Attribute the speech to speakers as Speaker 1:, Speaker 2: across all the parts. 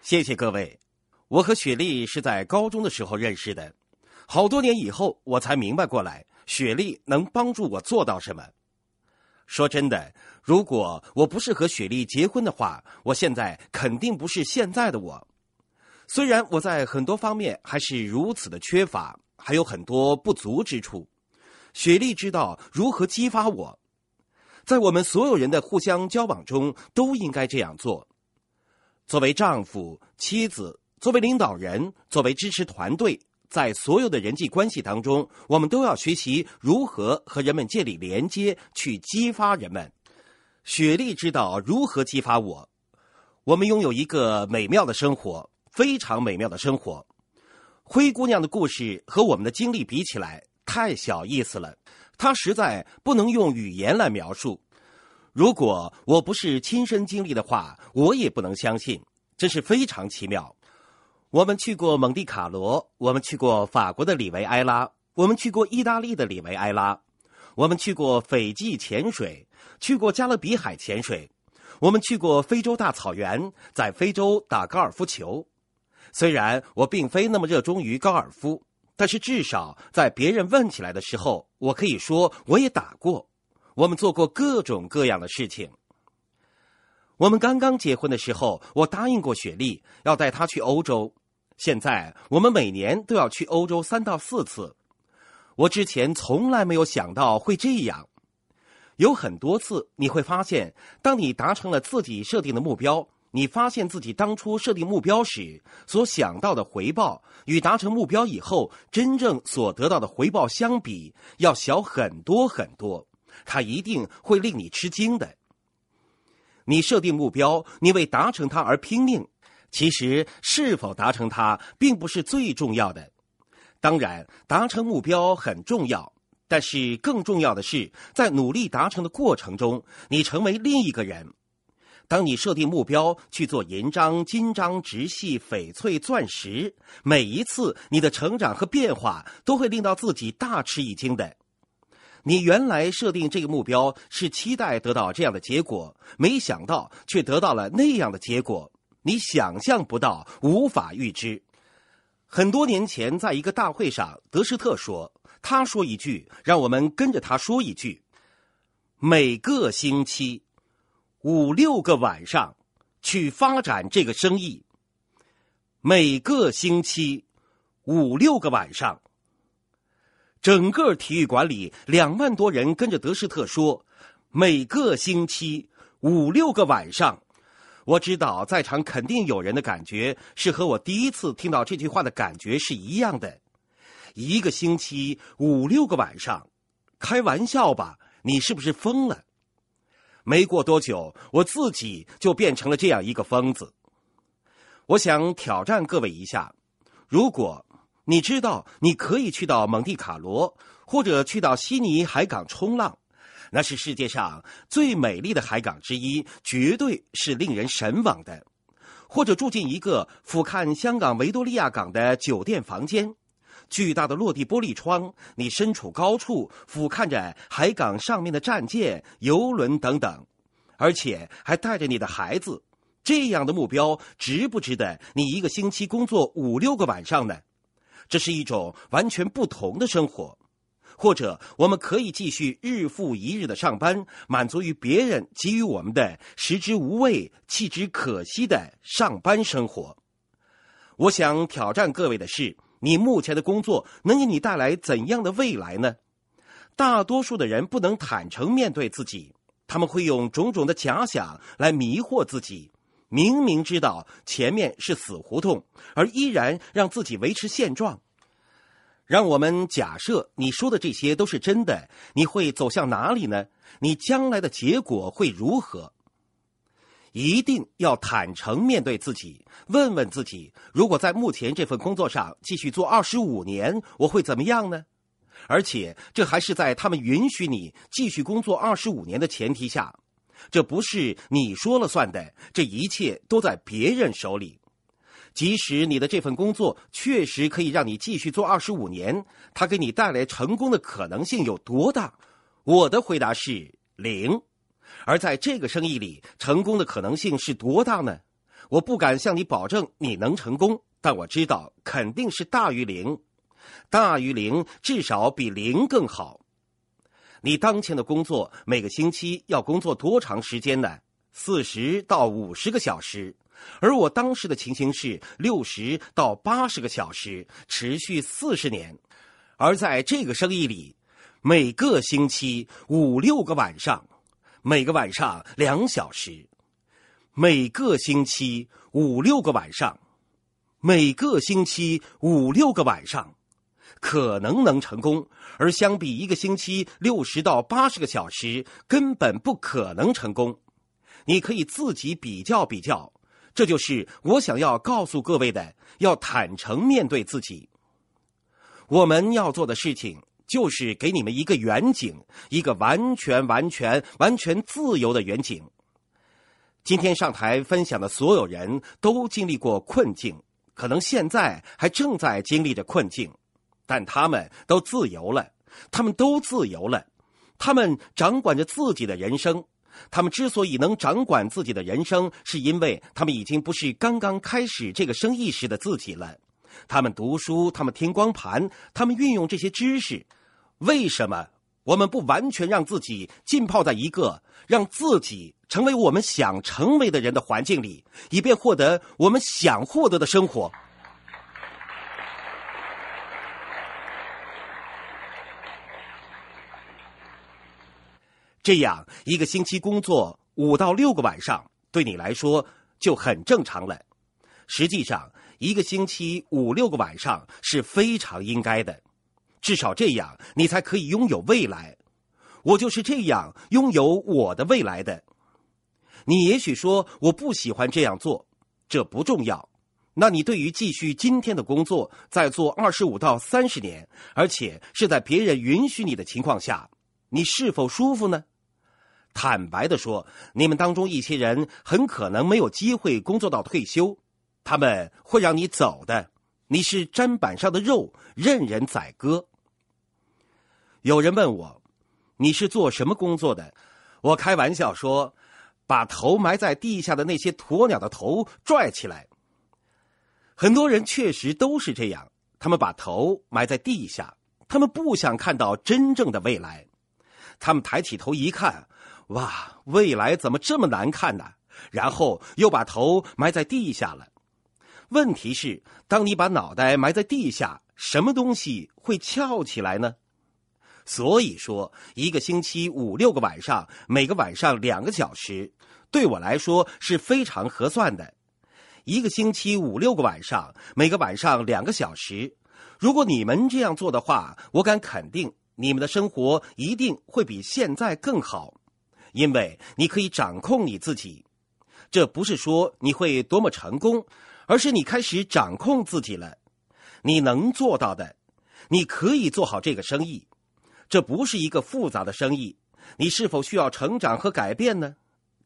Speaker 1: 谢谢各位。我和雪莉是在高中的时候认识的，好多年以后我才明白过来，雪莉能帮助我做到什么。说真的，如果我不是和雪莉结婚的话，我现在肯定不是现在的我。虽然我在很多方面还是如此的缺乏，还有很多不足之处，雪莉知道如何激发我。在我们所有人的互相交往中，都应该这样做。作为丈夫、妻子。作为领导人，作为支持团队，在所有的人际关系当中，我们都要学习如何和人们建立连接，去激发人们。雪莉知道如何激发我。我们拥有一个美妙的生活，非常美妙的生活。灰姑娘的故事和我们的经历比起来，太小意思了，它实在不能用语言来描述。如果我不是亲身经历的话，我也不能相信，真是非常奇妙。我们去过蒙地卡罗，我们去过法国的里维埃拉，我们去过意大利的里维埃拉，我们去过斐济潜水，去过加勒比海潜水，我们去过非洲大草原，在非洲打高尔夫球。虽然我并非那么热衷于高尔夫，但是至少在别人问起来的时候，我可以说我也打过。我们做过各种各样的事情。我们刚刚结婚的时候，我答应过雪莉要带她去欧洲。现在我们每年都要去欧洲三到四次。我之前从来没有想到会这样。有很多次你会发现，当你达成了自己设定的目标，你发现自己当初设定目标时所想到的回报，与达成目标以后真正所得到的回报相比，要小很多很多。它一定会令你吃惊的。你设定目标，你为达成它而拼命。其实，是否达成它并不是最重要的。当然，达成目标很重要，但是更重要的是，在努力达成的过程中，你成为另一个人。当你设定目标去做银章、金章、直系、翡翠、钻石，每一次你的成长和变化都会令到自己大吃一惊的。你原来设定这个目标是期待得到这样的结果，没想到却得到了那样的结果，你想象不到，无法预知。很多年前，在一个大会上，德施特说：“他说一句，让我们跟着他说一句。每个星期五六个晚上去发展这个生意。每个星期五六个晚上。”整个体育馆里两万多人跟着德施特说：“每个星期五六个晚上。”我知道在场肯定有人的感觉是和我第一次听到这句话的感觉是一样的。一个星期五六个晚上，开玩笑吧？你是不是疯了？没过多久，我自己就变成了这样一个疯子。我想挑战各位一下：如果。你知道，你可以去到蒙地卡罗，或者去到悉尼海港冲浪，那是世界上最美丽的海港之一，绝对是令人神往的。或者住进一个俯瞰香港维多利亚港的酒店房间，巨大的落地玻璃窗，你身处高处，俯瞰着海港上面的战舰、游轮等等，而且还带着你的孩子，这样的目标值不值得你一个星期工作五六个晚上呢？这是一种完全不同的生活，或者我们可以继续日复一日的上班，满足于别人给予我们的食之无味、弃之可惜的上班生活。我想挑战各位的是：你目前的工作能给你带来怎样的未来呢？大多数的人不能坦诚面对自己，他们会用种种的假想来迷惑自己。明明知道前面是死胡同，而依然让自己维持现状。让我们假设你说的这些都是真的，你会走向哪里呢？你将来的结果会如何？一定要坦诚面对自己，问问自己：如果在目前这份工作上继续做二十五年，我会怎么样呢？而且这还是在他们允许你继续工作二十五年的前提下。这不是你说了算的，这一切都在别人手里。即使你的这份工作确实可以让你继续做二十五年，它给你带来成功的可能性有多大？我的回答是零。而在这个生意里，成功的可能性是多大呢？我不敢向你保证你能成功，但我知道肯定是大于零，大于零至少比零更好。你当前的工作每个星期要工作多长时间呢？四十到五十个小时，而我当时的情形是六十到八十个小时，持续四十年。而在这个生意里，每个星期五六个晚上，每个晚上两小时，每个星期五六个晚上，每个星期五六个晚上。可能能成功，而相比一个星期六十到八十个小时，根本不可能成功。你可以自己比较比较，这就是我想要告诉各位的：要坦诚面对自己。我们要做的事情，就是给你们一个远景，一个完全、完全、完全自由的远景。今天上台分享的所有人都经历过困境，可能现在还正在经历着困境。但他们都自由了，他们都自由了，他们掌管着自己的人生。他们之所以能掌管自己的人生，是因为他们已经不是刚刚开始这个生意时的自己了。他们读书，他们听光盘，他们运用这些知识。为什么我们不完全让自己浸泡在一个让自己成为我们想成为的人的环境里，以便获得我们想获得的生活？这样一个星期工作五到六个晚上，对你来说就很正常了。实际上，一个星期五六个晚上是非常应该的，至少这样你才可以拥有未来。我就是这样拥有我的未来的。你也许说我不喜欢这样做，这不重要。那你对于继续今天的工作，再做二十五到。三十年，而且是在别人允许你的情况下，你是否舒服呢？坦白的说，你们当中一些人很可能没有机会工作到退休，他们会让你走的。你是砧板上的肉，任人宰割。有人问我，你是做什么工作的？我开玩笑说，把头埋在地下的那些鸵鸟的头拽起来。很多人确实都是这样，他们把头埋在地下，他们不想看到真正的未来。他们抬起头一看。哇，未来怎么这么难看呢？然后又把头埋在地下了。问题是，当你把脑袋埋在地下，什么东西会翘起来呢？所以说，一个星期五六个晚上，每个晚上两个小时，对我来说是非常合算的。一个星期五六个晚上，每个晚上两个小时，如果你们这样做的话，我敢肯定，你们的生活一定会比现在更好。因为你可以掌控你自己，这不是说你会多么成功，而是你开始掌控自己了。你能做到的，你可以做好这个生意。这不是一个复杂的生意。你是否需要成长和改变呢？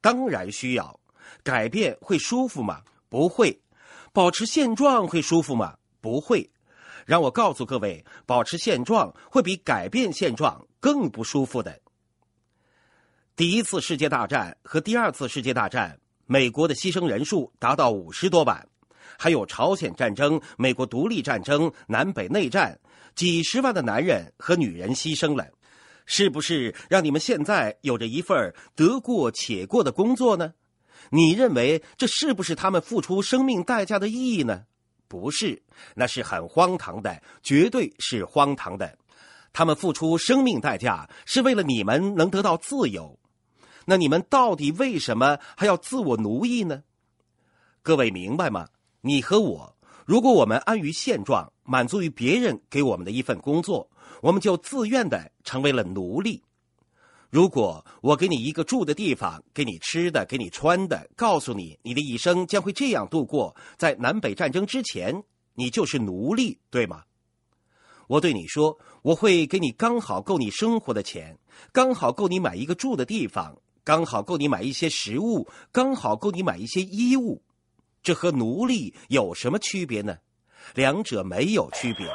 Speaker 1: 当然需要。改变会舒服吗？不会。保持现状会舒服吗？不会。让我告诉各位，保持现状会比改变现状更不舒服的。第一次世界大战和第二次世界大战，美国的牺牲人数达到五十多万，还有朝鲜战争、美国独立战争、南北内战，几十万的男人和女人牺牲了，是不是让你们现在有着一份得过且过的工作呢？你认为这是不是他们付出生命代价的意义呢？不是，那是很荒唐的，绝对是荒唐的。他们付出生命代价是为了你们能得到自由。那你们到底为什么还要自我奴役呢？各位明白吗？你和我，如果我们安于现状，满足于别人给我们的一份工作，我们就自愿的成为了奴隶。如果我给你一个住的地方，给你吃的，给你穿的，告诉你你的一生将会这样度过，在南北战争之前，你就是奴隶，对吗？我对你说，我会给你刚好够你生活的钱，刚好够你买一个住的地方。刚好够你买一些食物，刚好够你买一些衣物，这和奴隶有什么区别呢？两者没有区别。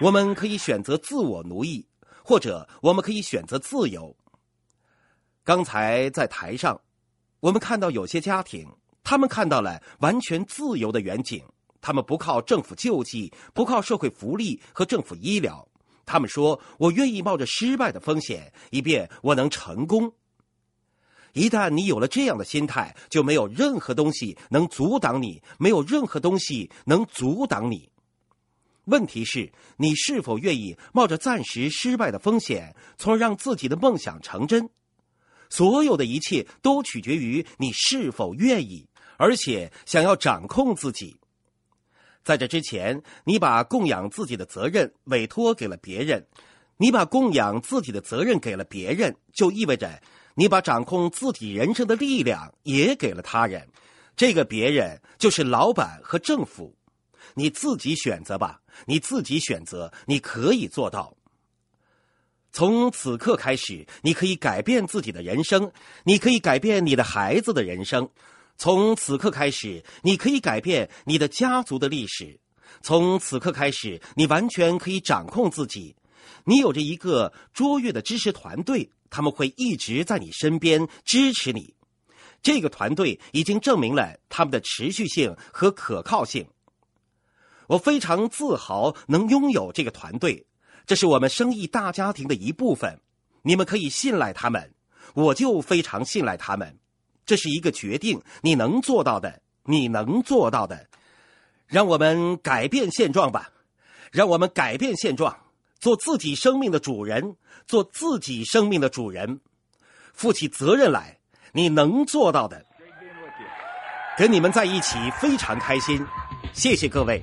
Speaker 1: 我们可以选择自我奴役，或者我们可以选择自由。刚才在台上，我们看到有些家庭，他们看到了完全自由的远景。他们不靠政府救济，不靠社会福利和政府医疗。他们说：“我愿意冒着失败的风险，以便我能成功。”一旦你有了这样的心态，就没有任何东西能阻挡你，没有任何东西能阻挡你。问题是，你是否愿意冒着暂时失败的风险，从而让自己的梦想成真？所有的一切都取决于你是否愿意，而且想要掌控自己。在这之前，你把供养自己的责任委托给了别人，你把供养自己的责任给了别人，就意味着你把掌控自己人生的力量也给了他人。这个别人就是老板和政府。你自己选择吧，你自己选择，你可以做到。从此刻开始，你可以改变自己的人生，你可以改变你的孩子的人生。从此刻开始，你可以改变你的家族的历史。从此刻开始，你完全可以掌控自己。你有着一个卓越的知识团队，他们会一直在你身边支持你。这个团队已经证明了他们的持续性和可靠性。我非常自豪能拥有这个团队，这是我们生意大家庭的一部分。你们可以信赖他们，我就非常信赖他们。这是一个决定，你能做到的，你能做到的。让我们改变现状吧，让我们改变现状，做自己生命的主人，做自己生命的主人，负起责任来。你能做到的。跟你们在一起非常开心，谢谢各位。